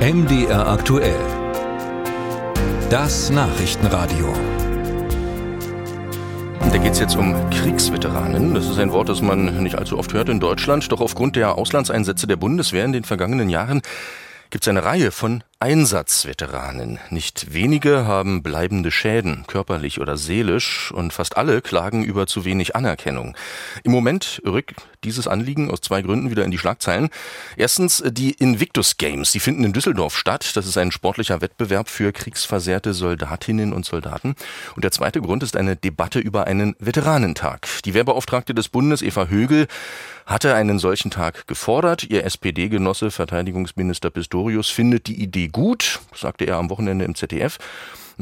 MDR aktuell. Das Nachrichtenradio. Da geht es jetzt um Kriegsveteranen. Das ist ein Wort, das man nicht allzu oft hört in Deutschland. Doch aufgrund der Auslandseinsätze der Bundeswehr in den vergangenen Jahren gibt es eine Reihe von Einsatzveteranen. Nicht wenige haben bleibende Schäden, körperlich oder seelisch, und fast alle klagen über zu wenig Anerkennung. Im Moment rückt dieses Anliegen aus zwei Gründen wieder in die Schlagzeilen. Erstens die Invictus Games, die finden in Düsseldorf statt. Das ist ein sportlicher Wettbewerb für kriegsversehrte Soldatinnen und Soldaten. Und der zweite Grund ist eine Debatte über einen Veteranentag. Die Wehrbeauftragte des Bundes, Eva Högel, hatte einen solchen Tag gefordert. Ihr SPD-Genosse, Verteidigungsminister Pistorius, findet die Idee gut, sagte er am Wochenende im ZDF.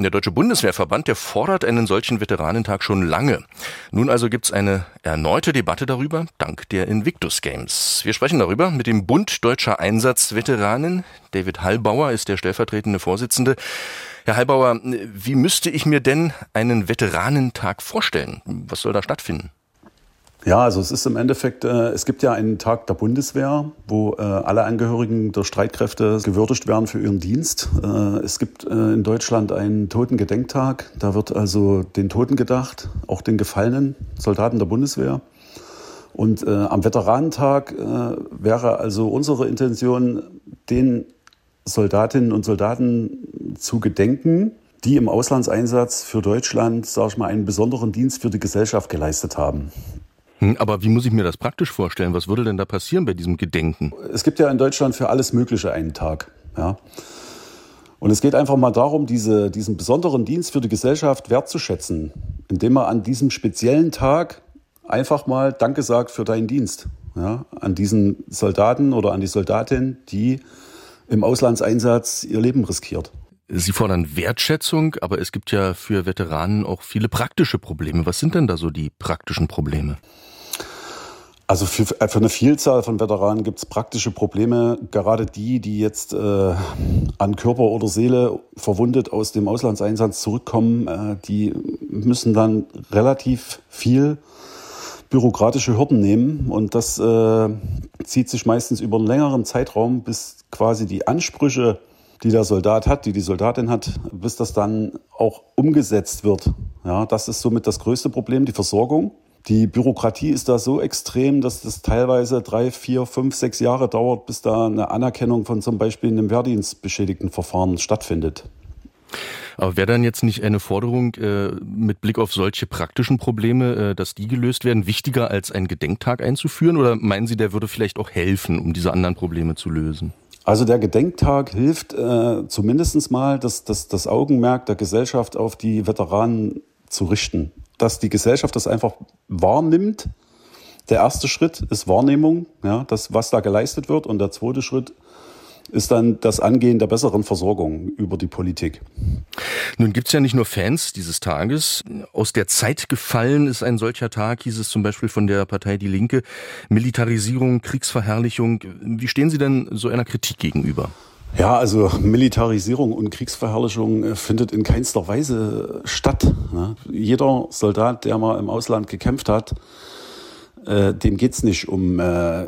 Der Deutsche Bundeswehrverband, der fordert einen solchen Veteranentag schon lange. Nun also gibt's eine erneute Debatte darüber, dank der Invictus Games. Wir sprechen darüber mit dem Bund Deutscher Einsatzveteranen. David Hallbauer ist der stellvertretende Vorsitzende. Herr Hallbauer, wie müsste ich mir denn einen Veteranentag vorstellen? Was soll da stattfinden? Ja, also es ist im Endeffekt, äh, es gibt ja einen Tag der Bundeswehr, wo äh, alle Angehörigen der Streitkräfte gewürdigt werden für ihren Dienst. Äh, es gibt äh, in Deutschland einen Totengedenktag, da wird also den Toten gedacht, auch den gefallenen Soldaten der Bundeswehr. Und äh, am Veteranentag äh, wäre also unsere Intention, den Soldatinnen und Soldaten zu gedenken, die im Auslandseinsatz für Deutschland, sage ich mal, einen besonderen Dienst für die Gesellschaft geleistet haben. Hm, aber wie muss ich mir das praktisch vorstellen? Was würde denn da passieren bei diesem Gedenken? Es gibt ja in Deutschland für alles Mögliche einen Tag. Ja. Und es geht einfach mal darum, diese, diesen besonderen Dienst für die Gesellschaft wertzuschätzen, indem man an diesem speziellen Tag einfach mal Danke sagt für deinen Dienst. Ja, an diesen Soldaten oder an die Soldatin, die im Auslandseinsatz ihr Leben riskiert. Sie fordern Wertschätzung, aber es gibt ja für Veteranen auch viele praktische Probleme. Was sind denn da so die praktischen Probleme? Also für, für eine Vielzahl von Veteranen gibt es praktische Probleme, gerade die, die jetzt äh, an Körper oder Seele verwundet aus dem Auslandseinsatz zurückkommen, äh, die müssen dann relativ viel bürokratische Hürden nehmen und das äh, zieht sich meistens über einen längeren Zeitraum, bis quasi die Ansprüche die der Soldat hat, die die Soldatin hat, bis das dann auch umgesetzt wird. Ja, das ist somit das größte Problem, die Versorgung. Die Bürokratie ist da so extrem, dass das teilweise drei, vier, fünf, sechs Jahre dauert, bis da eine Anerkennung von zum Beispiel einem Wehrdienstbeschädigten Verfahren stattfindet. Aber wäre dann jetzt nicht eine Forderung äh, mit Blick auf solche praktischen Probleme, äh, dass die gelöst werden, wichtiger als einen Gedenktag einzuführen? Oder meinen Sie, der würde vielleicht auch helfen, um diese anderen Probleme zu lösen? Also der Gedenktag hilft äh, zumindest mal, das, das, das Augenmerk der Gesellschaft auf die Veteranen zu richten. Dass die Gesellschaft das einfach wahrnimmt. Der erste Schritt ist Wahrnehmung, ja, das, was da geleistet wird. Und der zweite Schritt ist dann das Angehen der besseren Versorgung über die Politik. Nun gibt's ja nicht nur Fans dieses Tages. Aus der Zeit gefallen ist ein solcher Tag, hieß es zum Beispiel von der Partei Die Linke. Militarisierung, Kriegsverherrlichung. Wie stehen Sie denn so einer Kritik gegenüber? Ja, also Militarisierung und Kriegsverherrlichung äh, findet in keinster Weise statt. Ne? Jeder Soldat, der mal im Ausland gekämpft hat, äh, dem geht's nicht um äh,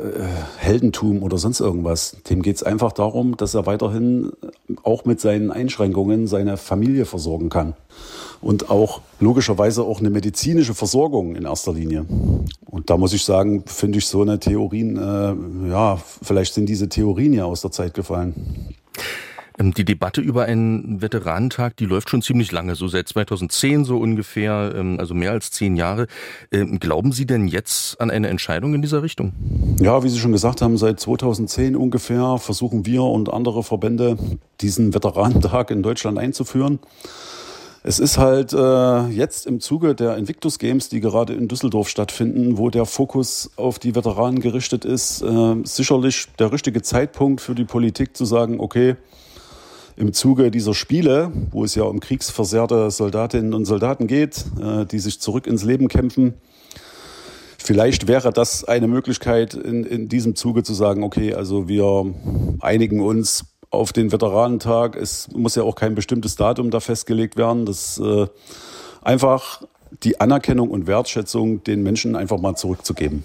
Heldentum oder sonst irgendwas. Dem geht's einfach darum, dass er weiterhin auch mit seinen Einschränkungen seine Familie versorgen kann. Und auch logischerweise auch eine medizinische Versorgung in erster Linie. Und da muss ich sagen, finde ich so eine Theorien, äh, ja, vielleicht sind diese Theorien ja aus der Zeit gefallen. Ähm, die Debatte über einen Veteranentag, die läuft schon ziemlich lange, so seit 2010 so ungefähr, ähm, also mehr als zehn Jahre. Ähm, glauben Sie denn jetzt an eine Entscheidung in dieser Richtung? Ja, wie Sie schon gesagt haben, seit 2010 ungefähr versuchen wir und andere Verbände diesen Veteranentag in Deutschland einzuführen. Es ist halt äh, jetzt im Zuge der Invictus Games, die gerade in Düsseldorf stattfinden, wo der Fokus auf die Veteranen gerichtet ist, äh, sicherlich der richtige Zeitpunkt für die Politik zu sagen, okay, im Zuge dieser Spiele, wo es ja um kriegsversehrte Soldatinnen und Soldaten geht, äh, die sich zurück ins Leben kämpfen. Vielleicht wäre das eine Möglichkeit, in, in diesem Zuge zu sagen, okay, also wir einigen uns auf den Veteranentag. Es muss ja auch kein bestimmtes Datum da festgelegt werden. Das äh, einfach die Anerkennung und Wertschätzung den Menschen einfach mal zurückzugeben.